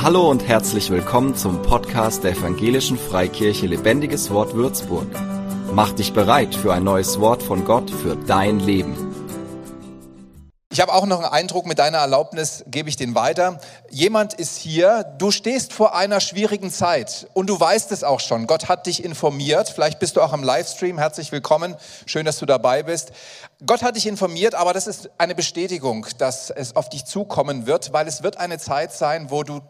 Hallo und herzlich willkommen zum Podcast der Evangelischen Freikirche Lebendiges Wort Würzburg. Mach dich bereit für ein neues Wort von Gott für dein Leben. Ich habe auch noch einen Eindruck, mit deiner Erlaubnis gebe ich den weiter. Jemand ist hier, du stehst vor einer schwierigen Zeit und du weißt es auch schon. Gott hat dich informiert. Vielleicht bist du auch am Livestream. Herzlich willkommen. Schön, dass du dabei bist. Gott hat dich informiert, aber das ist eine Bestätigung, dass es auf dich zukommen wird, weil es wird eine Zeit sein, wo du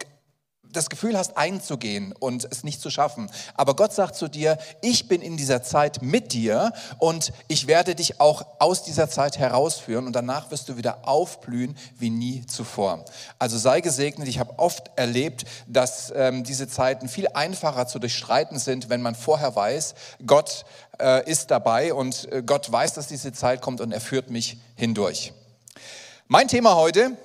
das Gefühl hast, einzugehen und es nicht zu schaffen. Aber Gott sagt zu dir, ich bin in dieser Zeit mit dir und ich werde dich auch aus dieser Zeit herausführen und danach wirst du wieder aufblühen wie nie zuvor. Also sei gesegnet. Ich habe oft erlebt, dass ähm, diese Zeiten viel einfacher zu durchstreiten sind, wenn man vorher weiß, Gott äh, ist dabei und äh, Gott weiß, dass diese Zeit kommt und er führt mich hindurch. Mein Thema heute,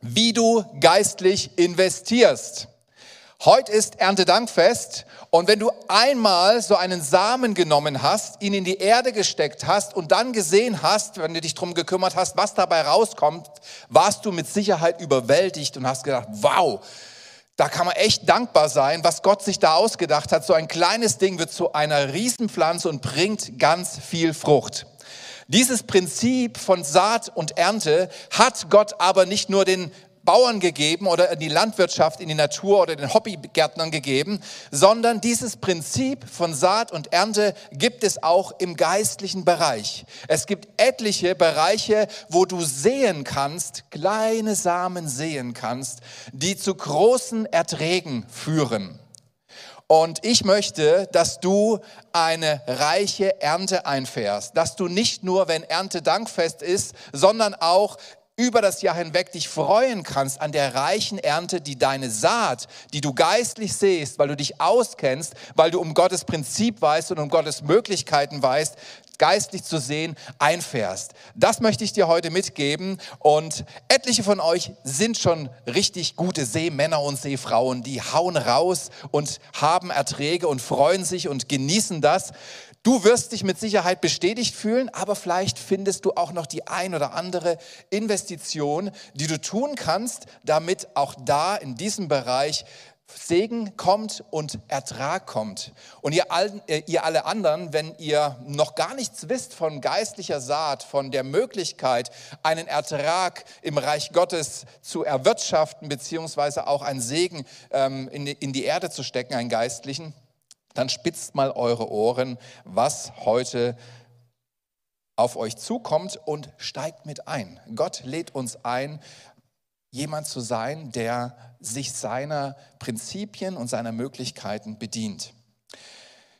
wie du geistlich investierst. Heute ist Erntedankfest und wenn du einmal so einen Samen genommen hast, ihn in die Erde gesteckt hast und dann gesehen hast, wenn du dich darum gekümmert hast, was dabei rauskommt, warst du mit Sicherheit überwältigt und hast gedacht, wow, da kann man echt dankbar sein, was Gott sich da ausgedacht hat. So ein kleines Ding wird zu einer Riesenpflanze und bringt ganz viel Frucht. Dieses Prinzip von Saat und Ernte hat Gott aber nicht nur den Bauern gegeben oder in die Landwirtschaft, in die Natur oder den Hobbygärtnern gegeben, sondern dieses Prinzip von Saat und Ernte gibt es auch im geistlichen Bereich. Es gibt etliche Bereiche, wo du sehen kannst, kleine Samen sehen kannst, die zu großen Erträgen führen. Und ich möchte, dass du eine reiche Ernte einfährst, dass du nicht nur, wenn Ernte Dankfest ist, sondern auch über das Jahr hinweg dich freuen kannst an der reichen Ernte, die deine Saat, die du geistlich siehst, weil du dich auskennst, weil du um Gottes Prinzip weißt und um Gottes Möglichkeiten weißt, geistlich zu sehen, einfährst. Das möchte ich dir heute mitgeben. Und etliche von euch sind schon richtig gute Seemänner und Seefrauen, die hauen raus und haben Erträge und freuen sich und genießen das. Du wirst dich mit Sicherheit bestätigt fühlen, aber vielleicht findest du auch noch die ein oder andere Investition, die du tun kannst, damit auch da in diesem Bereich Segen kommt und Ertrag kommt. Und ihr, all, äh, ihr alle anderen, wenn ihr noch gar nichts wisst von geistlicher Saat, von der Möglichkeit, einen Ertrag im Reich Gottes zu erwirtschaften, beziehungsweise auch einen Segen ähm, in, die, in die Erde zu stecken, einen geistlichen, dann spitzt mal eure Ohren, was heute auf euch zukommt und steigt mit ein. Gott lädt uns ein, jemand zu sein, der sich seiner Prinzipien und seiner Möglichkeiten bedient.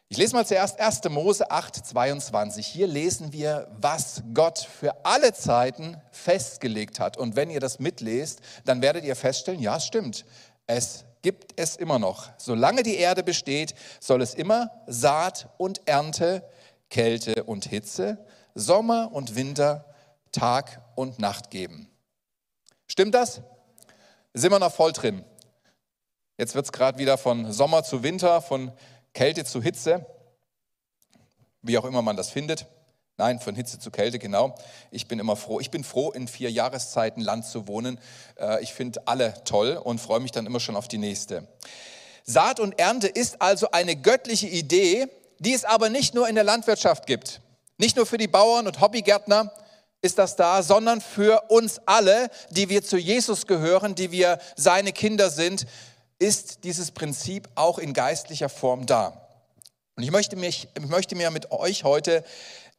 Ich lese mal zuerst 1. Mose 8, 22. Hier lesen wir, was Gott für alle Zeiten festgelegt hat. Und wenn ihr das mitlest, dann werdet ihr feststellen, ja, es stimmt. Es gibt es immer noch. Solange die Erde besteht, soll es immer Saat und Ernte, Kälte und Hitze, Sommer und Winter, Tag und Nacht geben. Stimmt das? Sind wir noch voll drin? Jetzt wird es gerade wieder von Sommer zu Winter, von Kälte zu Hitze, wie auch immer man das findet. Nein, von Hitze zu Kälte, genau. Ich bin immer froh. Ich bin froh, in vier Jahreszeiten Land zu wohnen. Äh, ich finde alle toll und freue mich dann immer schon auf die nächste. Saat und Ernte ist also eine göttliche Idee, die es aber nicht nur in der Landwirtschaft gibt. Nicht nur für die Bauern und Hobbygärtner, ist das da, sondern für uns alle, die wir zu Jesus gehören, die wir seine Kinder sind, ist dieses Prinzip auch in geistlicher Form da. Und ich möchte, mich, ich möchte mir mit euch heute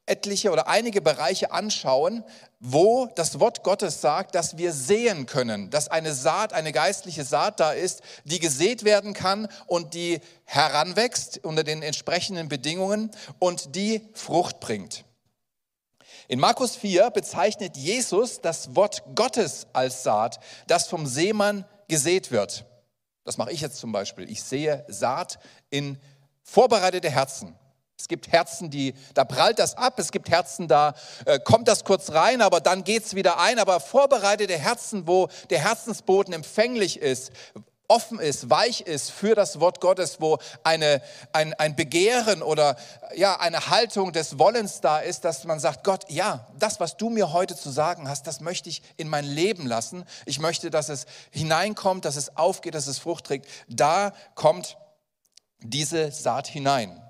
etliche oder einige Bereiche anschauen, wo das Wort Gottes sagt, dass wir sehen können, dass eine Saat, eine geistliche Saat da ist, die gesät werden kann und die heranwächst unter den entsprechenden Bedingungen und die Frucht bringt. In Markus 4 bezeichnet Jesus das Wort Gottes als Saat, das vom Seemann gesät wird. Das mache ich jetzt zum Beispiel. Ich sehe Saat in vorbereitete Herzen. Es gibt Herzen, die, da prallt das ab, es gibt Herzen, da äh, kommt das kurz rein, aber dann geht es wieder ein. Aber vorbereitete Herzen, wo der Herzensboden empfänglich ist, offen ist, weich ist für das Wort Gottes, wo eine, ein, ein Begehren oder ja, eine Haltung des Wollens da ist, dass man sagt, Gott, ja, das, was du mir heute zu sagen hast, das möchte ich in mein Leben lassen. Ich möchte, dass es hineinkommt, dass es aufgeht, dass es Frucht trägt. Da kommt diese Saat hinein.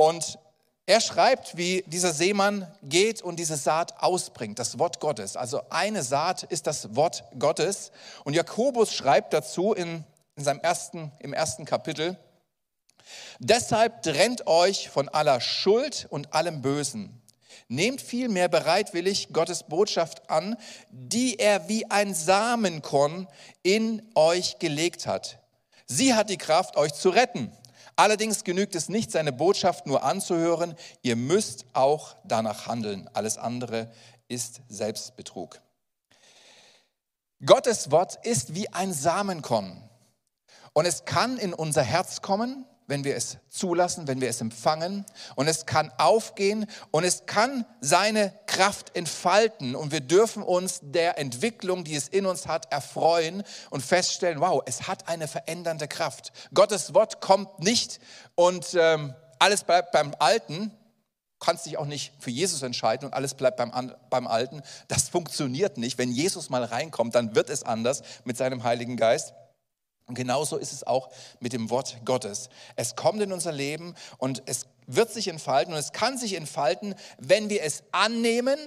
Und er schreibt, wie dieser Seemann geht und diese Saat ausbringt, das Wort Gottes. Also eine Saat ist das Wort Gottes. Und Jakobus schreibt dazu in, in seinem ersten, im ersten Kapitel, deshalb trennt euch von aller Schuld und allem Bösen. Nehmt vielmehr bereitwillig Gottes Botschaft an, die er wie ein Samenkorn in euch gelegt hat. Sie hat die Kraft, euch zu retten. Allerdings genügt es nicht, seine Botschaft nur anzuhören, ihr müsst auch danach handeln. Alles andere ist Selbstbetrug. Gottes Wort ist wie ein Samenkorn und es kann in unser Herz kommen wenn wir es zulassen, wenn wir es empfangen. Und es kann aufgehen und es kann seine Kraft entfalten. Und wir dürfen uns der Entwicklung, die es in uns hat, erfreuen und feststellen, wow, es hat eine verändernde Kraft. Gottes Wort kommt nicht und ähm, alles bleibt beim Alten. Du kannst dich auch nicht für Jesus entscheiden und alles bleibt beim, beim Alten. Das funktioniert nicht. Wenn Jesus mal reinkommt, dann wird es anders mit seinem Heiligen Geist. Und genauso ist es auch mit dem Wort Gottes. Es kommt in unser Leben und es wird sich entfalten und es kann sich entfalten, wenn wir es annehmen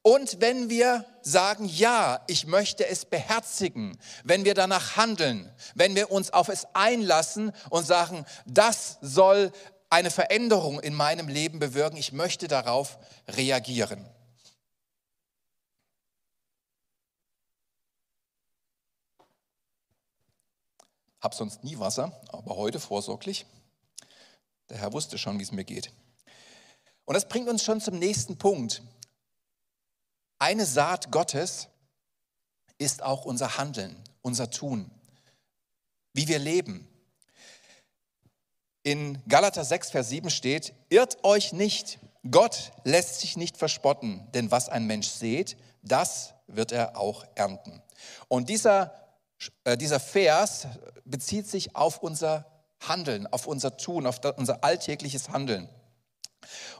und wenn wir sagen, ja, ich möchte es beherzigen, wenn wir danach handeln, wenn wir uns auf es einlassen und sagen, das soll eine Veränderung in meinem Leben bewirken, ich möchte darauf reagieren. Hab sonst nie Wasser, aber heute vorsorglich. Der Herr wusste schon, wie es mir geht. Und das bringt uns schon zum nächsten Punkt. Eine Saat Gottes ist auch unser Handeln, unser Tun, wie wir leben. In Galater 6, Vers 7 steht, irrt euch nicht, Gott lässt sich nicht verspotten, denn was ein Mensch sät, das wird er auch ernten. Und dieser dieser Vers bezieht sich auf unser Handeln, auf unser Tun, auf unser alltägliches Handeln.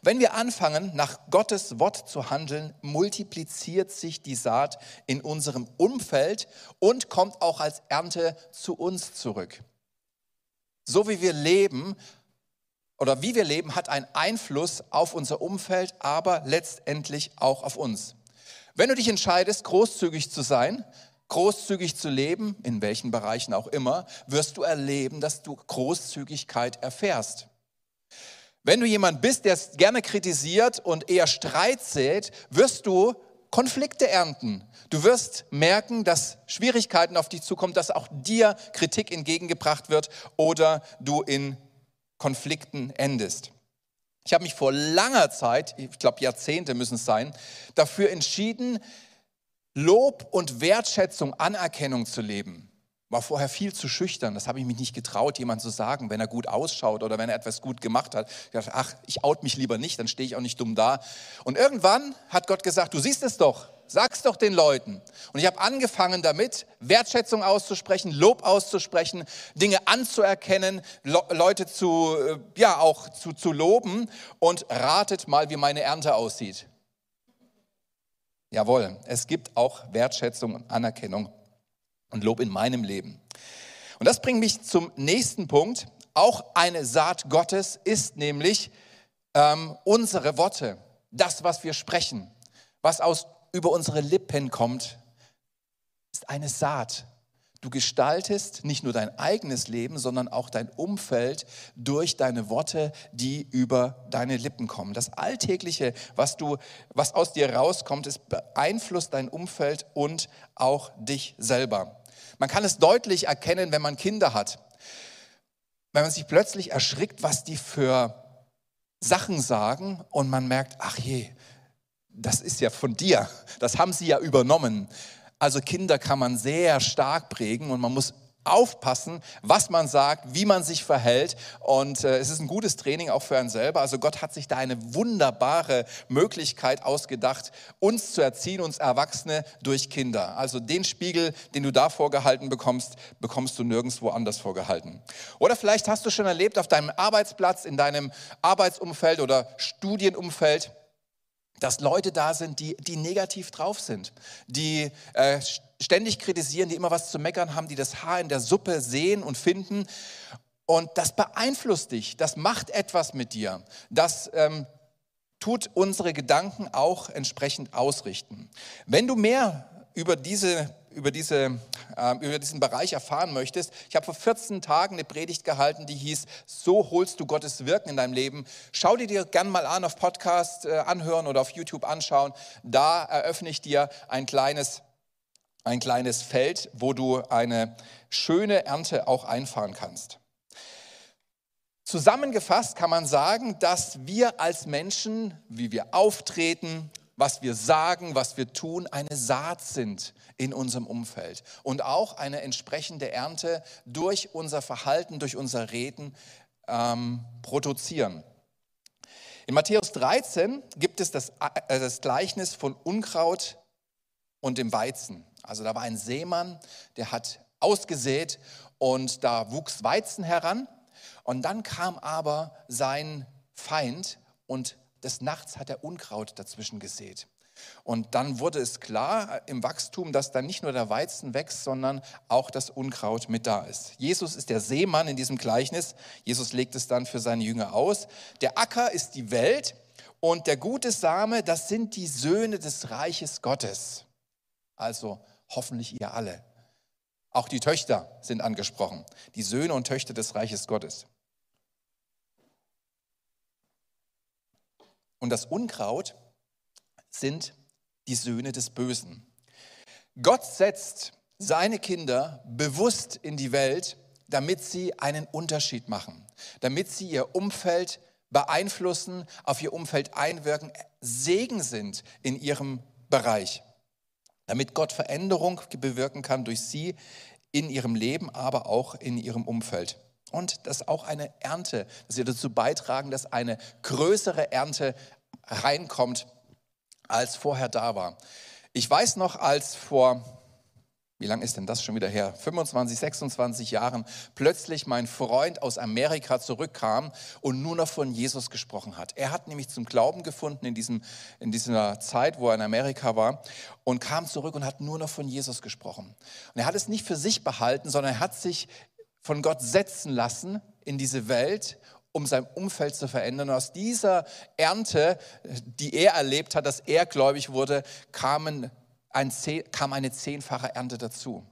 Wenn wir anfangen, nach Gottes Wort zu handeln, multipliziert sich die Saat in unserem Umfeld und kommt auch als Ernte zu uns zurück. So wie wir leben oder wie wir leben, hat einen Einfluss auf unser Umfeld, aber letztendlich auch auf uns. Wenn du dich entscheidest, großzügig zu sein, großzügig zu leben, in welchen Bereichen auch immer, wirst du erleben, dass du Großzügigkeit erfährst. Wenn du jemand bist, der es gerne kritisiert und eher Streit sät, wirst du Konflikte ernten. Du wirst merken, dass Schwierigkeiten auf dich zukommen, dass auch dir Kritik entgegengebracht wird oder du in Konflikten endest. Ich habe mich vor langer Zeit, ich glaube Jahrzehnte müssen es sein, dafür entschieden, Lob und Wertschätzung, Anerkennung zu leben. War vorher viel zu schüchtern, das habe ich mich nicht getraut, jemand zu sagen, wenn er gut ausschaut oder wenn er etwas gut gemacht hat. Ich dachte, ach, ich out mich lieber nicht, dann stehe ich auch nicht dumm da. Und irgendwann hat Gott gesagt, du siehst es doch, sag's doch den Leuten. Und ich habe angefangen damit, Wertschätzung auszusprechen, Lob auszusprechen, Dinge anzuerkennen, Leute zu, äh, ja, auch zu, zu loben. Und ratet mal, wie meine Ernte aussieht. Jawohl, es gibt auch Wertschätzung und Anerkennung und Lob in meinem Leben. Und das bringt mich zum nächsten Punkt. Auch eine Saat Gottes ist nämlich ähm, unsere Worte, das, was wir sprechen, was aus über unsere Lippen kommt, ist eine Saat. Du gestaltest nicht nur dein eigenes Leben, sondern auch dein Umfeld durch deine Worte, die über deine Lippen kommen. Das Alltägliche, was, du, was aus dir rauskommt, es beeinflusst dein Umfeld und auch dich selber. Man kann es deutlich erkennen, wenn man Kinder hat. Wenn man sich plötzlich erschrickt, was die für Sachen sagen und man merkt, ach je, das ist ja von dir, das haben sie ja übernommen. Also Kinder kann man sehr stark prägen und man muss aufpassen, was man sagt, wie man sich verhält. Und äh, es ist ein gutes Training auch für einen selber. Also Gott hat sich da eine wunderbare Möglichkeit ausgedacht, uns zu erziehen, uns Erwachsene durch Kinder. Also den Spiegel, den du da vorgehalten bekommst, bekommst du nirgendwo anders vorgehalten. Oder vielleicht hast du schon erlebt auf deinem Arbeitsplatz, in deinem Arbeitsumfeld oder Studienumfeld, dass Leute da sind, die, die negativ drauf sind, die äh, ständig kritisieren, die immer was zu meckern haben, die das Haar in der Suppe sehen und finden. Und das beeinflusst dich, das macht etwas mit dir, das ähm, tut unsere Gedanken auch entsprechend ausrichten. Wenn du mehr über diese über, diese, äh, über diesen Bereich erfahren möchtest, ich habe vor 14 Tagen eine Predigt gehalten, die hieß, so holst du Gottes Wirken in deinem Leben. Schau dir dir gern mal an auf Podcast äh, anhören oder auf YouTube anschauen. Da eröffne ich dir ein kleines, ein kleines Feld, wo du eine schöne Ernte auch einfahren kannst. Zusammengefasst kann man sagen, dass wir als Menschen, wie wir auftreten, was wir sagen, was wir tun, eine Saat sind in unserem Umfeld und auch eine entsprechende Ernte durch unser Verhalten, durch unser Reden ähm, produzieren. In Matthäus 13 gibt es das, äh, das Gleichnis von Unkraut und dem Weizen. Also da war ein Seemann, der hat ausgesät und da wuchs Weizen heran und dann kam aber sein Feind und des Nachts hat er Unkraut dazwischen gesät. Und dann wurde es klar im Wachstum, dass dann nicht nur der Weizen wächst, sondern auch das Unkraut mit da ist. Jesus ist der Seemann in diesem Gleichnis. Jesus legt es dann für seine Jünger aus. Der Acker ist die Welt und der gute Same, das sind die Söhne des Reiches Gottes. Also hoffentlich ihr alle. Auch die Töchter sind angesprochen. Die Söhne und Töchter des Reiches Gottes. Und das Unkraut sind die Söhne des Bösen. Gott setzt seine Kinder bewusst in die Welt, damit sie einen Unterschied machen, damit sie ihr Umfeld beeinflussen, auf ihr Umfeld einwirken, Segen sind in ihrem Bereich, damit Gott Veränderung bewirken kann durch sie in ihrem Leben, aber auch in ihrem Umfeld. Und dass auch eine Ernte, dass sie dazu beitragen, dass eine größere Ernte reinkommt, als vorher da war. Ich weiß noch, als vor, wie lange ist denn das schon wieder her? 25, 26 Jahren plötzlich mein Freund aus Amerika zurückkam und nur noch von Jesus gesprochen hat. Er hat nämlich zum Glauben gefunden in, diesem, in dieser Zeit, wo er in Amerika war und kam zurück und hat nur noch von Jesus gesprochen. Und er hat es nicht für sich behalten, sondern er hat sich von Gott setzen lassen in diese Welt um sein Umfeld zu verändern. Aus dieser Ernte, die er erlebt hat, dass er gläubig wurde, kamen ein, kam eine zehnfache Ernte dazu.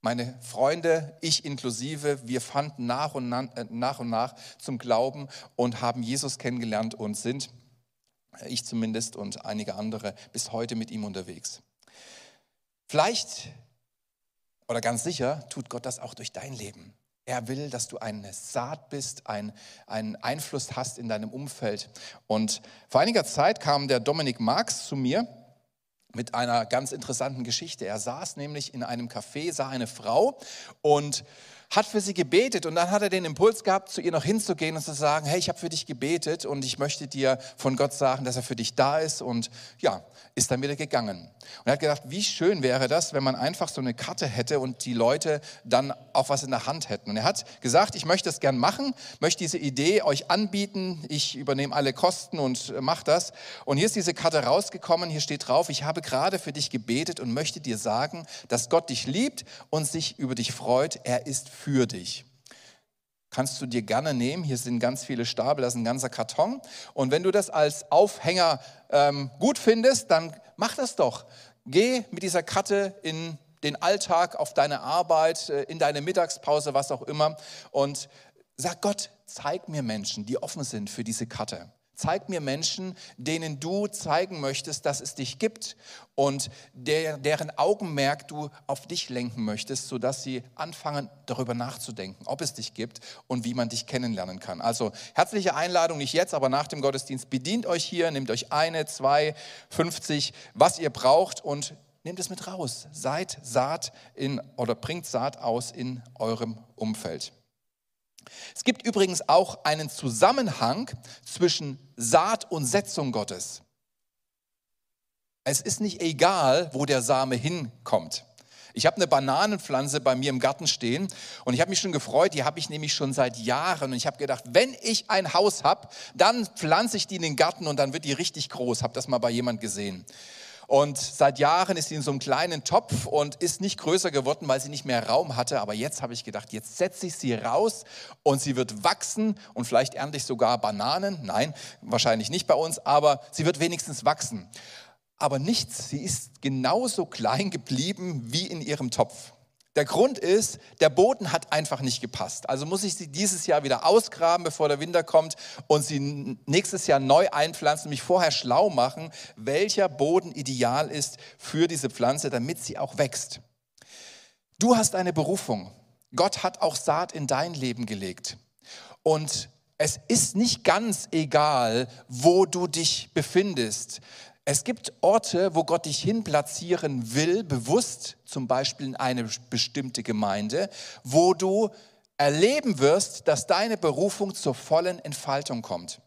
Meine Freunde, ich inklusive, wir fanden nach und nach, äh, nach und nach zum Glauben und haben Jesus kennengelernt und sind, ich zumindest und einige andere, bis heute mit ihm unterwegs. Vielleicht oder ganz sicher tut Gott das auch durch dein Leben. Er will, dass du eine Saat bist, ein, einen Einfluss hast in deinem Umfeld. Und vor einiger Zeit kam der Dominik Marx zu mir mit einer ganz interessanten Geschichte. Er saß nämlich in einem Café, sah eine Frau und hat für sie gebetet und dann hat er den Impuls gehabt, zu ihr noch hinzugehen und zu sagen, hey, ich habe für dich gebetet und ich möchte dir von Gott sagen, dass er für dich da ist und ja, ist dann wieder gegangen. Und er hat gedacht, wie schön wäre das, wenn man einfach so eine Karte hätte und die Leute dann auch was in der Hand hätten. Und er hat gesagt, ich möchte das gern machen, möchte diese Idee euch anbieten, ich übernehme alle Kosten und mache das. Und hier ist diese Karte rausgekommen, hier steht drauf, ich habe gerade für dich gebetet und möchte dir sagen, dass Gott dich liebt und sich über dich freut. Er ist für dich. Kannst du dir gerne nehmen. Hier sind ganz viele Stapel, das ist ein ganzer Karton. Und wenn du das als Aufhänger ähm, gut findest, dann mach das doch. Geh mit dieser Karte in den Alltag, auf deine Arbeit, äh, in deine Mittagspause, was auch immer. Und sag Gott, zeig mir Menschen, die offen sind für diese Karte. Zeig mir Menschen, denen du zeigen möchtest, dass es dich gibt und der, deren Augenmerk du auf dich lenken möchtest, sodass sie anfangen, darüber nachzudenken, ob es dich gibt und wie man dich kennenlernen kann. Also herzliche Einladung, nicht jetzt, aber nach dem Gottesdienst. Bedient euch hier, nehmt euch eine, zwei, 50, was ihr braucht und nehmt es mit raus. Seid Saat in oder bringt Saat aus in eurem Umfeld. Es gibt übrigens auch einen Zusammenhang zwischen Saat und Setzung Gottes. Es ist nicht egal, wo der Same hinkommt. Ich habe eine Bananenpflanze bei mir im Garten stehen und ich habe mich schon gefreut, die habe ich nämlich schon seit Jahren und ich habe gedacht, wenn ich ein Haus habe, dann pflanze ich die in den Garten und dann wird die richtig groß. Habe das mal bei jemand gesehen. Und seit Jahren ist sie in so einem kleinen Topf und ist nicht größer geworden, weil sie nicht mehr Raum hatte. Aber jetzt habe ich gedacht, jetzt setze ich sie raus und sie wird wachsen und vielleicht ernte ich sogar Bananen. Nein, wahrscheinlich nicht bei uns, aber sie wird wenigstens wachsen aber nichts. Sie ist genauso klein geblieben wie in ihrem Topf. Der Grund ist, der Boden hat einfach nicht gepasst. Also muss ich sie dieses Jahr wieder ausgraben, bevor der Winter kommt und sie nächstes Jahr neu einpflanzen, mich vorher schlau machen, welcher Boden ideal ist für diese Pflanze, damit sie auch wächst. Du hast eine Berufung. Gott hat auch Saat in dein Leben gelegt. Und es ist nicht ganz egal, wo du dich befindest. Es gibt Orte, wo Gott dich hinplatzieren will, bewusst, zum Beispiel in eine bestimmte Gemeinde, wo du erleben wirst, dass deine Berufung zur vollen Entfaltung kommt.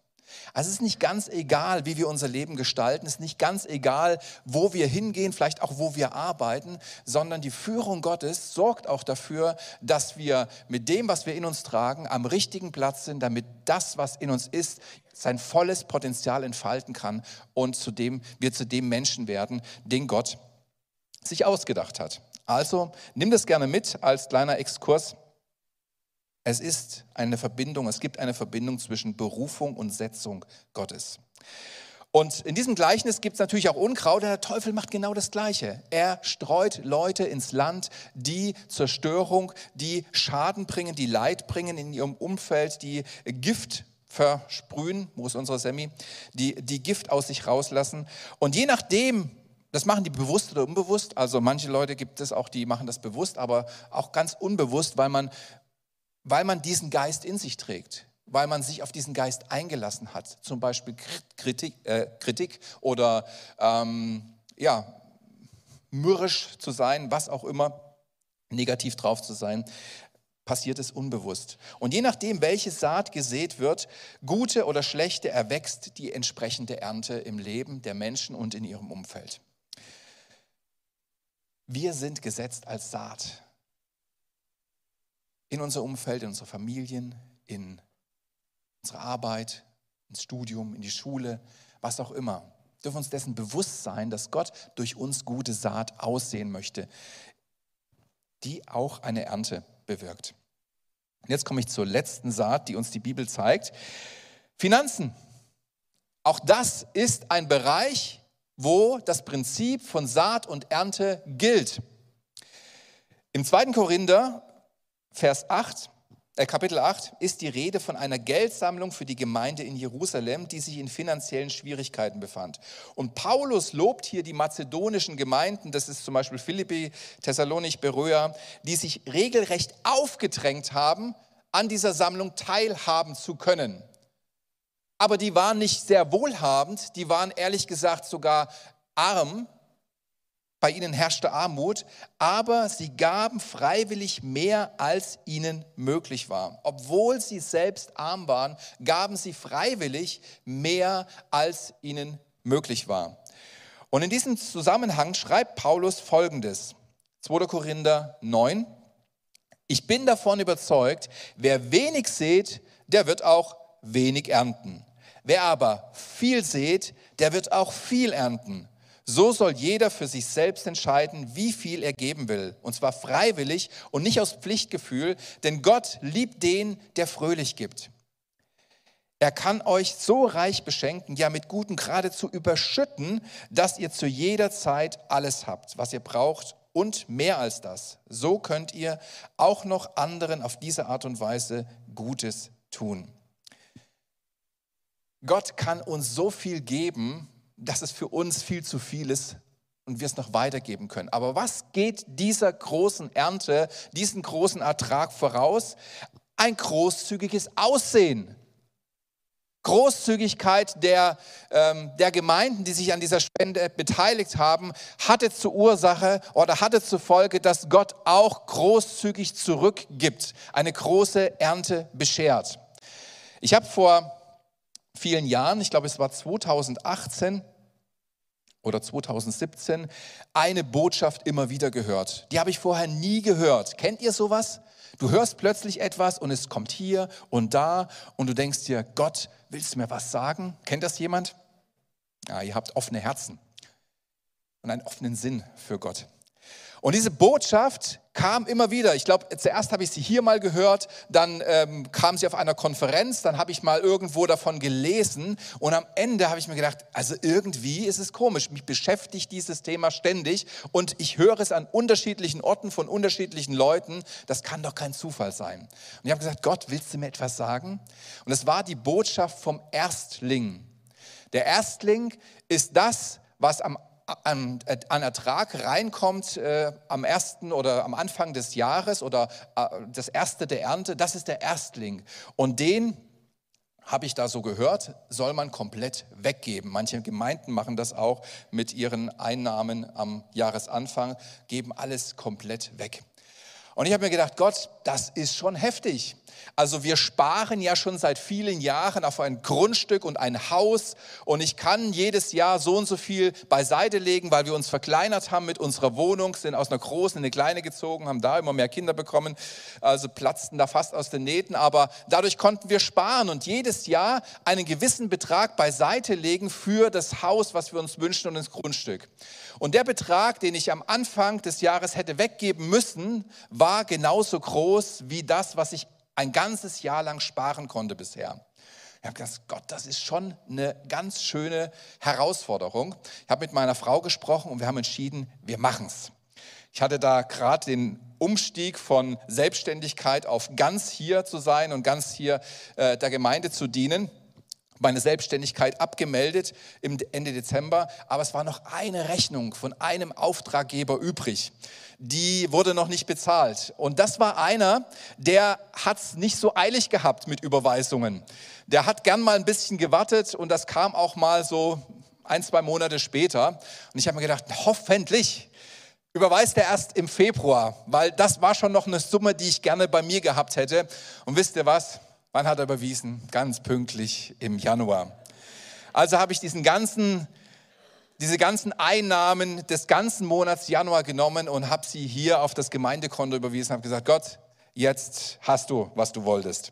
Also es ist nicht ganz egal, wie wir unser Leben gestalten, es ist nicht ganz egal, wo wir hingehen, vielleicht auch wo wir arbeiten, sondern die Führung Gottes sorgt auch dafür, dass wir mit dem, was wir in uns tragen, am richtigen Platz sind, damit das, was in uns ist, sein volles Potenzial entfalten kann und zu dem, wir zu dem Menschen werden, den Gott sich ausgedacht hat. Also nimm das gerne mit als kleiner Exkurs. Es ist eine Verbindung, es gibt eine Verbindung zwischen Berufung und Setzung Gottes. Und in diesem Gleichnis gibt es natürlich auch Unkraut, und der Teufel macht genau das Gleiche. Er streut Leute ins Land, die Zerstörung, die Schaden bringen, die Leid bringen in ihrem Umfeld, die Gift versprühen, wo ist unsere Semi, die, die Gift aus sich rauslassen. Und je nachdem, das machen die bewusst oder unbewusst, also manche Leute gibt es auch, die machen das bewusst, aber auch ganz unbewusst, weil man, weil man diesen Geist in sich trägt weil man sich auf diesen Geist eingelassen hat, zum Beispiel Kritik, äh, Kritik oder ähm, ja, mürrisch zu sein, was auch immer, negativ drauf zu sein passiert es unbewusst. Und je nachdem, welche Saat gesät wird, gute oder schlechte, erwächst die entsprechende Ernte im Leben der Menschen und in ihrem Umfeld. Wir sind gesetzt als Saat in unser Umfeld, in unsere Familien, in unsere Arbeit, ins Studium, in die Schule, was auch immer. Wir dürfen uns dessen bewusst sein, dass Gott durch uns gute Saat aussehen möchte, die auch eine Ernte bewirkt. Jetzt komme ich zur letzten Saat, die uns die Bibel zeigt. Finanzen. Auch das ist ein Bereich, wo das Prinzip von Saat und Ernte gilt. Im 2. Korinther, Vers 8, äh, Kapitel 8, ist die Rede von einer Geldsammlung für die Gemeinde in Jerusalem, die sich in finanziellen Schwierigkeiten befand. Und Paulus lobt hier die mazedonischen Gemeinden, das ist zum Beispiel Philippi, Thessalonich, Beröa, die sich regelrecht aufgedrängt haben, an dieser Sammlung teilhaben zu können. Aber die waren nicht sehr wohlhabend, die waren ehrlich gesagt sogar arm, bei ihnen herrschte Armut, aber sie gaben freiwillig mehr, als ihnen möglich war. Obwohl sie selbst arm waren, gaben sie freiwillig mehr, als ihnen möglich war. Und in diesem Zusammenhang schreibt Paulus Folgendes, 2. Korinther 9, ich bin davon überzeugt, wer wenig sät, der wird auch wenig ernten. Wer aber viel sät, der wird auch viel ernten. So soll jeder für sich selbst entscheiden, wie viel er geben will. Und zwar freiwillig und nicht aus Pflichtgefühl, denn Gott liebt den, der fröhlich gibt. Er kann euch so reich beschenken, ja mit Guten geradezu überschütten, dass ihr zu jeder Zeit alles habt, was ihr braucht und mehr als das. So könnt ihr auch noch anderen auf diese Art und Weise Gutes tun. Gott kann uns so viel geben, dass es für uns viel zu viel ist und wir es noch weitergeben können. Aber was geht dieser großen Ernte, diesen großen Ertrag voraus? Ein großzügiges Aussehen. Großzügigkeit der, ähm, der Gemeinden, die sich an dieser Spende beteiligt haben, hatte zur Ursache oder hatte zur Folge, dass Gott auch großzügig zurückgibt, eine große Ernte beschert. Ich habe vor vielen Jahren, ich glaube es war 2018 oder 2017, eine Botschaft immer wieder gehört. Die habe ich vorher nie gehört. Kennt ihr sowas? Du hörst plötzlich etwas und es kommt hier und da und du denkst dir, Gott, willst du mir was sagen? Kennt das jemand? Ja, ihr habt offene Herzen und einen offenen Sinn für Gott. Und diese Botschaft kam immer wieder. Ich glaube, zuerst habe ich sie hier mal gehört, dann ähm, kam sie auf einer Konferenz, dann habe ich mal irgendwo davon gelesen und am Ende habe ich mir gedacht, also irgendwie ist es komisch. Mich beschäftigt dieses Thema ständig und ich höre es an unterschiedlichen Orten von unterschiedlichen Leuten. Das kann doch kein Zufall sein. Und ich habe gesagt, Gott, willst du mir etwas sagen? Und es war die Botschaft vom Erstling. Der Erstling ist das, was am an, an Ertrag reinkommt äh, am ersten oder am Anfang des Jahres oder äh, das erste der Ernte, das ist der Erstling. Und den habe ich da so gehört, soll man komplett weggeben. Manche Gemeinden machen das auch mit ihren Einnahmen am Jahresanfang, geben alles komplett weg. Und ich habe mir gedacht, Gott, das ist schon heftig. Also wir sparen ja schon seit vielen Jahren auf ein Grundstück und ein Haus und ich kann jedes Jahr so und so viel beiseite legen, weil wir uns verkleinert haben mit unserer Wohnung, sind aus einer großen in eine kleine gezogen, haben da immer mehr Kinder bekommen, also platzten da fast aus den Nähten, aber dadurch konnten wir sparen und jedes Jahr einen gewissen Betrag beiseite legen für das Haus, was wir uns wünschen und das Grundstück. Und der Betrag, den ich am Anfang des Jahres hätte weggeben müssen, war genauso groß wie das, was ich ein ganzes Jahr lang sparen konnte bisher. Ich habe gedacht, Gott, das ist schon eine ganz schöne Herausforderung. Ich habe mit meiner Frau gesprochen und wir haben entschieden, wir machen es. Ich hatte da gerade den Umstieg von Selbstständigkeit auf ganz hier zu sein und ganz hier äh, der Gemeinde zu dienen meine Selbstständigkeit abgemeldet im Ende Dezember, aber es war noch eine Rechnung von einem Auftraggeber übrig. Die wurde noch nicht bezahlt. Und das war einer, der hat es nicht so eilig gehabt mit Überweisungen. Der hat gern mal ein bisschen gewartet und das kam auch mal so ein, zwei Monate später. Und ich habe mir gedacht, hoffentlich überweist er erst im Februar, weil das war schon noch eine Summe, die ich gerne bei mir gehabt hätte. Und wisst ihr was? Wann hat er überwiesen? Ganz pünktlich im Januar. Also habe ich diesen ganzen, diese ganzen Einnahmen des ganzen Monats Januar genommen und habe sie hier auf das Gemeindekonto überwiesen, habe gesagt, Gott, jetzt hast du, was du wolltest.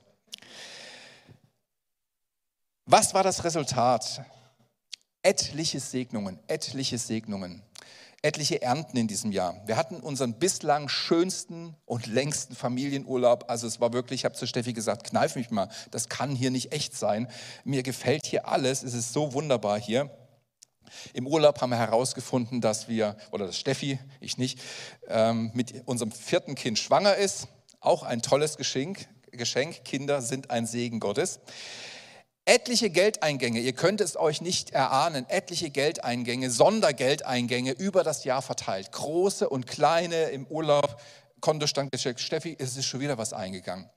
Was war das Resultat? Etliche Segnungen, etliche Segnungen etliche Ernten in diesem Jahr. Wir hatten unseren bislang schönsten und längsten Familienurlaub. Also es war wirklich, ich habe zu Steffi gesagt, kneif mich mal, das kann hier nicht echt sein. Mir gefällt hier alles, es ist so wunderbar hier. Im Urlaub haben wir herausgefunden, dass wir, oder dass Steffi, ich nicht, ähm, mit unserem vierten Kind schwanger ist. Auch ein tolles Geschenk. Geschenk. Kinder sind ein Segen Gottes etliche Geldeingänge, ihr könnt es euch nicht erahnen, etliche Geldeingänge, Sondergeldeingänge über das Jahr verteilt. Große und kleine im Urlaub, Kontostand geschickt. Steffi, es ist schon wieder was eingegangen.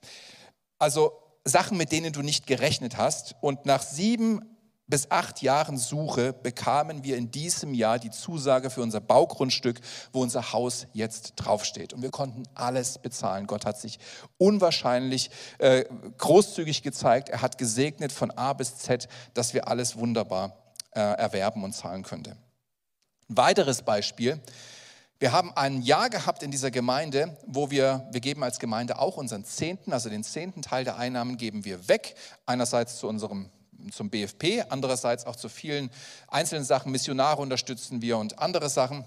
Also Sachen, mit denen du nicht gerechnet hast. Und nach sieben bis acht Jahren Suche bekamen wir in diesem Jahr die Zusage für unser Baugrundstück, wo unser Haus jetzt draufsteht. Und wir konnten alles bezahlen. Gott hat sich unwahrscheinlich äh, großzügig gezeigt. Er hat gesegnet von A bis Z, dass wir alles wunderbar äh, erwerben und zahlen könnten. Ein weiteres Beispiel. Wir haben ein Jahr gehabt in dieser Gemeinde, wo wir, wir geben als Gemeinde auch unseren Zehnten, also den zehnten Teil der Einnahmen geben wir weg. Einerseits zu unserem zum BFP, andererseits auch zu vielen einzelnen Sachen. Missionare unterstützen wir und andere Sachen.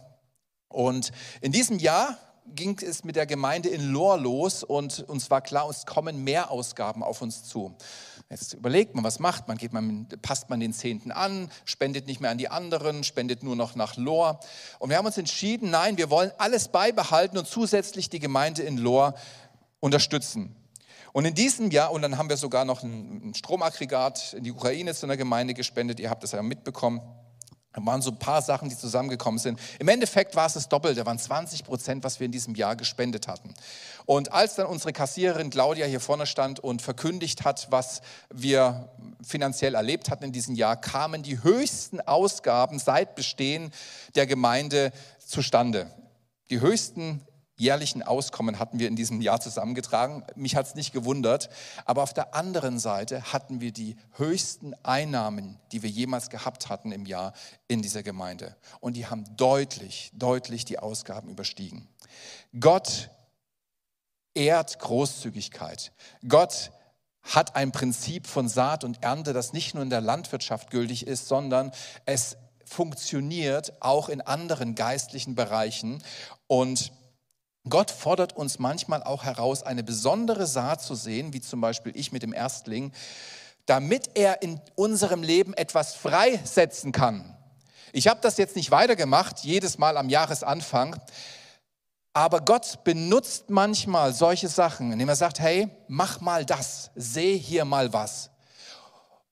Und in diesem Jahr ging es mit der Gemeinde in Lohr los und uns war klar, es kommen mehr Ausgaben auf uns zu. Jetzt überlegt man, was macht man? Geht man, passt man den Zehnten an, spendet nicht mehr an die anderen, spendet nur noch nach Lohr. Und wir haben uns entschieden, nein, wir wollen alles beibehalten und zusätzlich die Gemeinde in Lohr unterstützen. Und in diesem Jahr, und dann haben wir sogar noch ein Stromaggregat in die Ukraine zu einer Gemeinde gespendet, ihr habt das ja mitbekommen. Da waren so ein paar Sachen, die zusammengekommen sind. Im Endeffekt war es das Doppelte, waren 20 Prozent, was wir in diesem Jahr gespendet hatten. Und als dann unsere Kassiererin Claudia hier vorne stand und verkündigt hat, was wir finanziell erlebt hatten in diesem Jahr, kamen die höchsten Ausgaben seit Bestehen der Gemeinde zustande. Die höchsten jährlichen Auskommen hatten wir in diesem Jahr zusammengetragen. Mich hat es nicht gewundert. Aber auf der anderen Seite hatten wir die höchsten Einnahmen, die wir jemals gehabt hatten im Jahr in dieser Gemeinde. Und die haben deutlich, deutlich die Ausgaben überstiegen. Gott ehrt Großzügigkeit. Gott hat ein Prinzip von Saat und Ernte, das nicht nur in der Landwirtschaft gültig ist, sondern es funktioniert auch in anderen geistlichen Bereichen. Und Gott fordert uns manchmal auch heraus, eine besondere Saat zu sehen, wie zum Beispiel ich mit dem Erstling, damit er in unserem Leben etwas freisetzen kann. Ich habe das jetzt nicht weitergemacht, jedes Mal am Jahresanfang, aber Gott benutzt manchmal solche Sachen, indem er sagt, hey, mach mal das, seh hier mal was.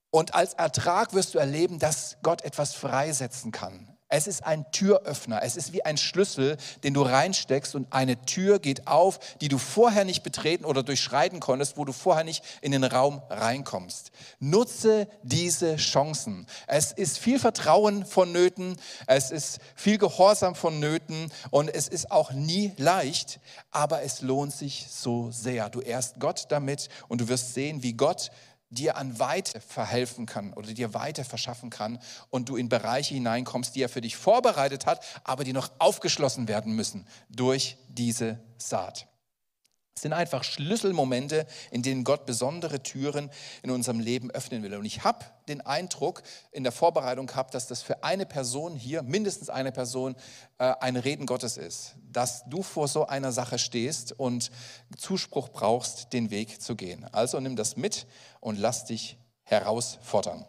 Und als Ertrag wirst du erleben, dass Gott etwas freisetzen kann. Es ist ein Türöffner. Es ist wie ein Schlüssel, den du reinsteckst und eine Tür geht auf, die du vorher nicht betreten oder durchschreiten konntest, wo du vorher nicht in den Raum reinkommst. Nutze diese Chancen. Es ist viel Vertrauen vonnöten, es ist viel Gehorsam vonnöten und es ist auch nie leicht, aber es lohnt sich so sehr. Du ehrst Gott damit und du wirst sehen, wie Gott dir an Weite verhelfen kann oder dir Weite verschaffen kann und du in Bereiche hineinkommst, die er für dich vorbereitet hat, aber die noch aufgeschlossen werden müssen durch diese Saat. Es sind einfach Schlüsselmomente, in denen Gott besondere Türen in unserem Leben öffnen will. Und ich habe den Eindruck in der Vorbereitung gehabt, dass das für eine Person hier, mindestens eine Person, äh, ein Reden Gottes ist. Dass du vor so einer Sache stehst und Zuspruch brauchst, den Weg zu gehen. Also nimm das mit und lass dich herausfordern.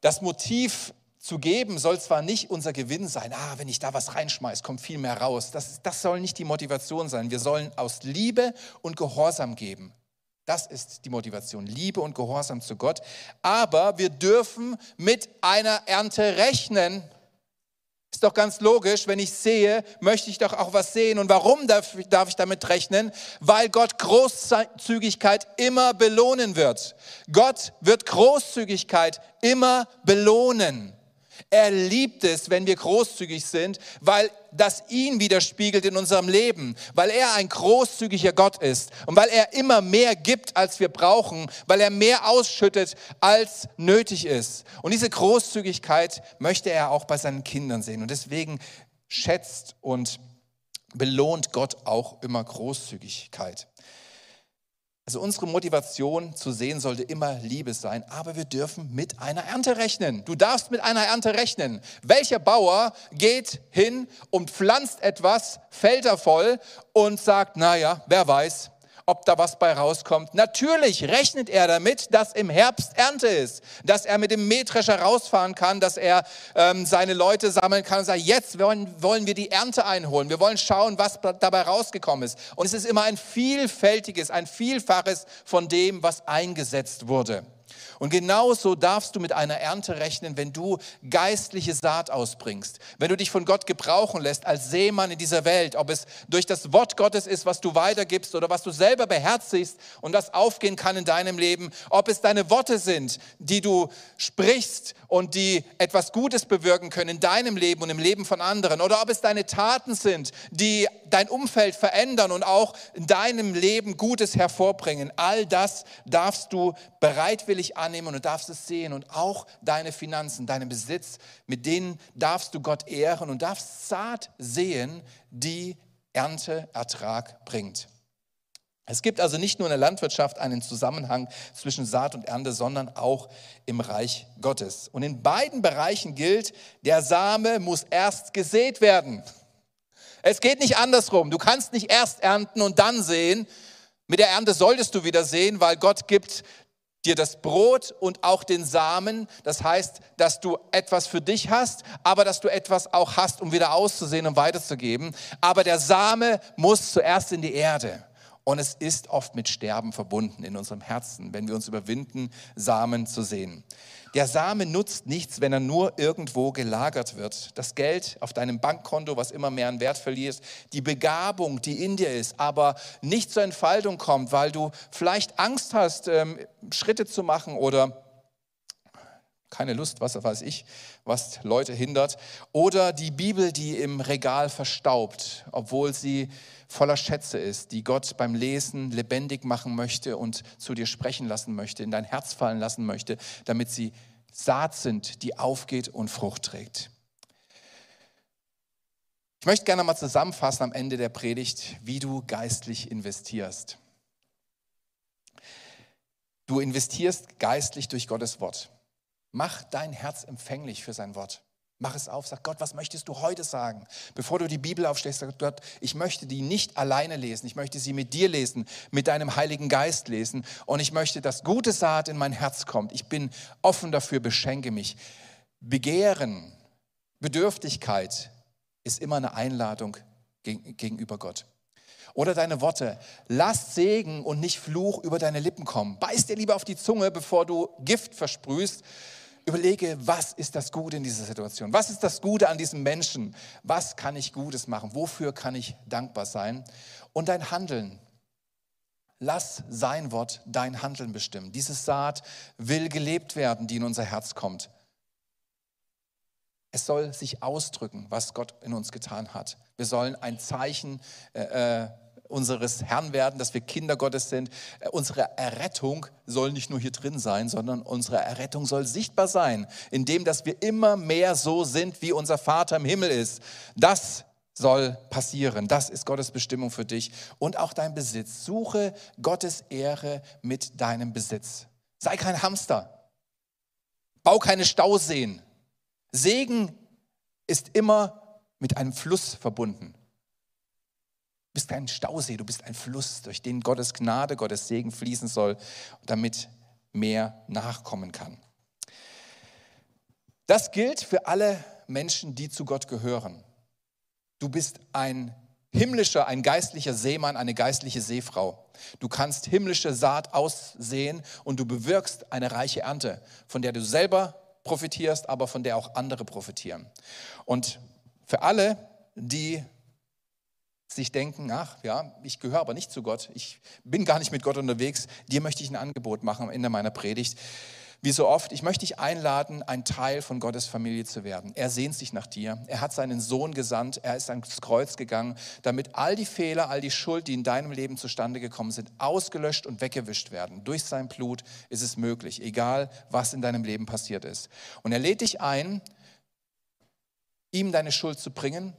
Das Motiv zu geben soll zwar nicht unser Gewinn sein, ah, wenn ich da was reinschmeiße, kommt viel mehr raus. Das, das soll nicht die Motivation sein. Wir sollen aus Liebe und Gehorsam geben. Das ist die Motivation, Liebe und Gehorsam zu Gott. Aber wir dürfen mit einer Ernte rechnen. Ist doch ganz logisch, wenn ich sehe, möchte ich doch auch was sehen. Und warum darf, darf ich damit rechnen? Weil Gott Großzügigkeit immer belohnen wird. Gott wird Großzügigkeit immer belohnen. Er liebt es, wenn wir großzügig sind, weil das ihn widerspiegelt in unserem Leben, weil er ein großzügiger Gott ist und weil er immer mehr gibt, als wir brauchen, weil er mehr ausschüttet, als nötig ist. Und diese Großzügigkeit möchte er auch bei seinen Kindern sehen. Und deswegen schätzt und belohnt Gott auch immer Großzügigkeit. Also unsere Motivation zu sehen sollte immer Liebe sein, aber wir dürfen mit einer Ernte rechnen. Du darfst mit einer Ernte rechnen. Welcher Bauer geht hin und pflanzt etwas, Felder voll und sagt, naja, wer weiß, ob da was bei rauskommt. Natürlich rechnet er damit, dass im Herbst Ernte ist, dass er mit dem Mähdrescher rausfahren kann, dass er ähm, seine Leute sammeln kann und sagt, jetzt wollen, wollen wir die Ernte einholen. Wir wollen schauen, was dabei rausgekommen ist. Und es ist immer ein vielfältiges, ein Vielfaches von dem, was eingesetzt wurde. Und genauso darfst du mit einer Ernte rechnen, wenn du geistliche Saat ausbringst, wenn du dich von Gott gebrauchen lässt als Seemann in dieser Welt, ob es durch das Wort Gottes ist, was du weitergibst oder was du selber beherzigst und das aufgehen kann in deinem Leben, ob es deine Worte sind, die du sprichst und die etwas Gutes bewirken können in deinem Leben und im Leben von anderen, oder ob es deine Taten sind, die dein Umfeld verändern und auch in deinem Leben Gutes hervorbringen. All das darfst du bereitwillig annehmen und du darfst es sehen und auch deine Finanzen, deinen Besitz, mit denen darfst du Gott ehren und darfst Saat sehen, die Ernteertrag bringt. Es gibt also nicht nur in der Landwirtschaft einen Zusammenhang zwischen Saat und Ernte, sondern auch im Reich Gottes. Und in beiden Bereichen gilt, der Same muss erst gesät werden. Es geht nicht andersrum. Du kannst nicht erst ernten und dann sehen. Mit der Ernte solltest du wieder sehen, weil Gott gibt dir das Brot und auch den Samen. Das heißt, dass du etwas für dich hast, aber dass du etwas auch hast, um wieder auszusehen und weiterzugeben. Aber der Same muss zuerst in die Erde. Und es ist oft mit Sterben verbunden in unserem Herzen, wenn wir uns überwinden, Samen zu sehen. Der Samen nutzt nichts, wenn er nur irgendwo gelagert wird. Das Geld auf deinem Bankkonto, was immer mehr an Wert verliert, die Begabung, die in dir ist, aber nicht zur Entfaltung kommt, weil du vielleicht Angst hast, ähm, Schritte zu machen oder keine Lust, was weiß ich, was Leute hindert. Oder die Bibel, die im Regal verstaubt, obwohl sie voller Schätze ist, die Gott beim Lesen lebendig machen möchte und zu dir sprechen lassen möchte, in dein Herz fallen lassen möchte, damit sie Saat sind, die aufgeht und Frucht trägt. Ich möchte gerne mal zusammenfassen am Ende der Predigt, wie du geistlich investierst. Du investierst geistlich durch Gottes Wort. Mach dein Herz empfänglich für sein Wort. Mach es auf, sag Gott, was möchtest du heute sagen? Bevor du die Bibel aufstehst, sag Gott, ich möchte die nicht alleine lesen, ich möchte sie mit dir lesen, mit deinem Heiligen Geist lesen und ich möchte, dass gute Saat in mein Herz kommt. Ich bin offen dafür, beschenke mich. Begehren, Bedürftigkeit ist immer eine Einladung gegenüber Gott. Oder deine Worte, lass Segen und nicht Fluch über deine Lippen kommen. Beiß dir lieber auf die Zunge, bevor du Gift versprühst Überlege, was ist das Gute in dieser Situation? Was ist das Gute an diesem Menschen? Was kann ich Gutes machen? Wofür kann ich dankbar sein? Und dein Handeln. Lass sein Wort dein Handeln bestimmen. Diese Saat will gelebt werden, die in unser Herz kommt. Es soll sich ausdrücken, was Gott in uns getan hat. Wir sollen ein Zeichen äh, äh unseres Herrn werden, dass wir Kinder Gottes sind. Äh, unsere Errettung soll nicht nur hier drin sein, sondern unsere Errettung soll sichtbar sein, indem dass wir immer mehr so sind, wie unser Vater im Himmel ist. Das soll passieren. Das ist Gottes Bestimmung für dich und auch dein Besitz. Suche Gottes Ehre mit deinem Besitz. Sei kein Hamster. Bau keine Stauseen. Segen ist immer mit einem Fluss verbunden bist kein Stausee, du bist ein Fluss, durch den Gottes Gnade, Gottes Segen fließen soll, damit mehr nachkommen kann. Das gilt für alle Menschen, die zu Gott gehören. Du bist ein himmlischer, ein geistlicher Seemann, eine geistliche Seefrau. Du kannst himmlische Saat aussehen und du bewirkst eine reiche Ernte, von der du selber profitierst, aber von der auch andere profitieren. Und für alle, die sich denken, ach ja, ich gehöre aber nicht zu Gott, ich bin gar nicht mit Gott unterwegs, dir möchte ich ein Angebot machen am Ende meiner Predigt. Wie so oft, ich möchte dich einladen, ein Teil von Gottes Familie zu werden. Er sehnt sich nach dir. Er hat seinen Sohn gesandt. Er ist ans Kreuz gegangen, damit all die Fehler, all die Schuld, die in deinem Leben zustande gekommen sind, ausgelöscht und weggewischt werden. Durch sein Blut ist es möglich, egal was in deinem Leben passiert ist. Und er lädt dich ein, ihm deine Schuld zu bringen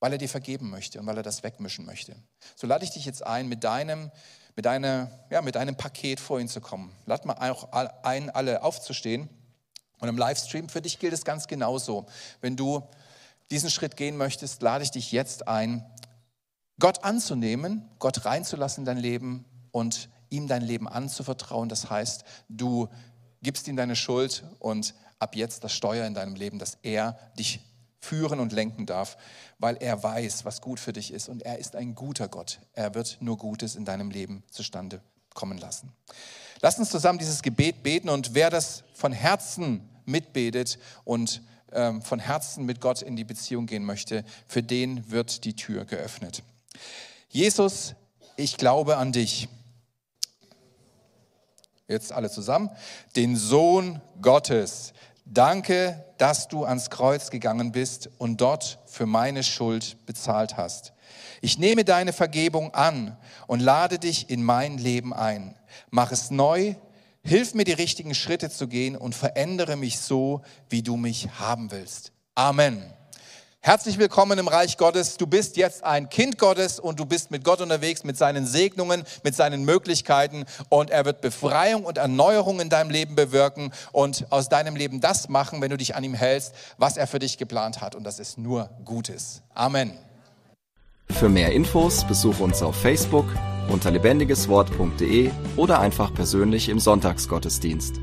weil er dir vergeben möchte und weil er das wegmischen möchte. So lade ich dich jetzt ein, mit deinem, mit deiner, ja, mit deinem Paket vor ihn zu kommen. Lad mal auch ein, alle aufzustehen. Und im Livestream für dich gilt es ganz genauso. Wenn du diesen Schritt gehen möchtest, lade ich dich jetzt ein, Gott anzunehmen, Gott reinzulassen in dein Leben und ihm dein Leben anzuvertrauen. Das heißt, du gibst ihm deine Schuld und ab jetzt das Steuer in deinem Leben, dass er dich führen und lenken darf, weil er weiß, was gut für dich ist und er ist ein guter Gott. Er wird nur Gutes in deinem Leben zustande kommen lassen. Lass uns zusammen dieses Gebet beten und wer das von Herzen mitbetet und ähm, von Herzen mit Gott in die Beziehung gehen möchte, für den wird die Tür geöffnet. Jesus, ich glaube an dich. Jetzt alle zusammen. Den Sohn Gottes Danke, dass du ans Kreuz gegangen bist und dort für meine Schuld bezahlt hast. Ich nehme deine Vergebung an und lade dich in mein Leben ein. Mach es neu, hilf mir die richtigen Schritte zu gehen und verändere mich so, wie du mich haben willst. Amen. Herzlich willkommen im Reich Gottes. Du bist jetzt ein Kind Gottes und du bist mit Gott unterwegs, mit seinen Segnungen, mit seinen Möglichkeiten und er wird Befreiung und Erneuerung in deinem Leben bewirken und aus deinem Leben das machen, wenn du dich an ihm hältst, was er für dich geplant hat und das ist nur Gutes. Amen. Für mehr Infos besuche uns auf Facebook unter lebendigeswort.de oder einfach persönlich im Sonntagsgottesdienst.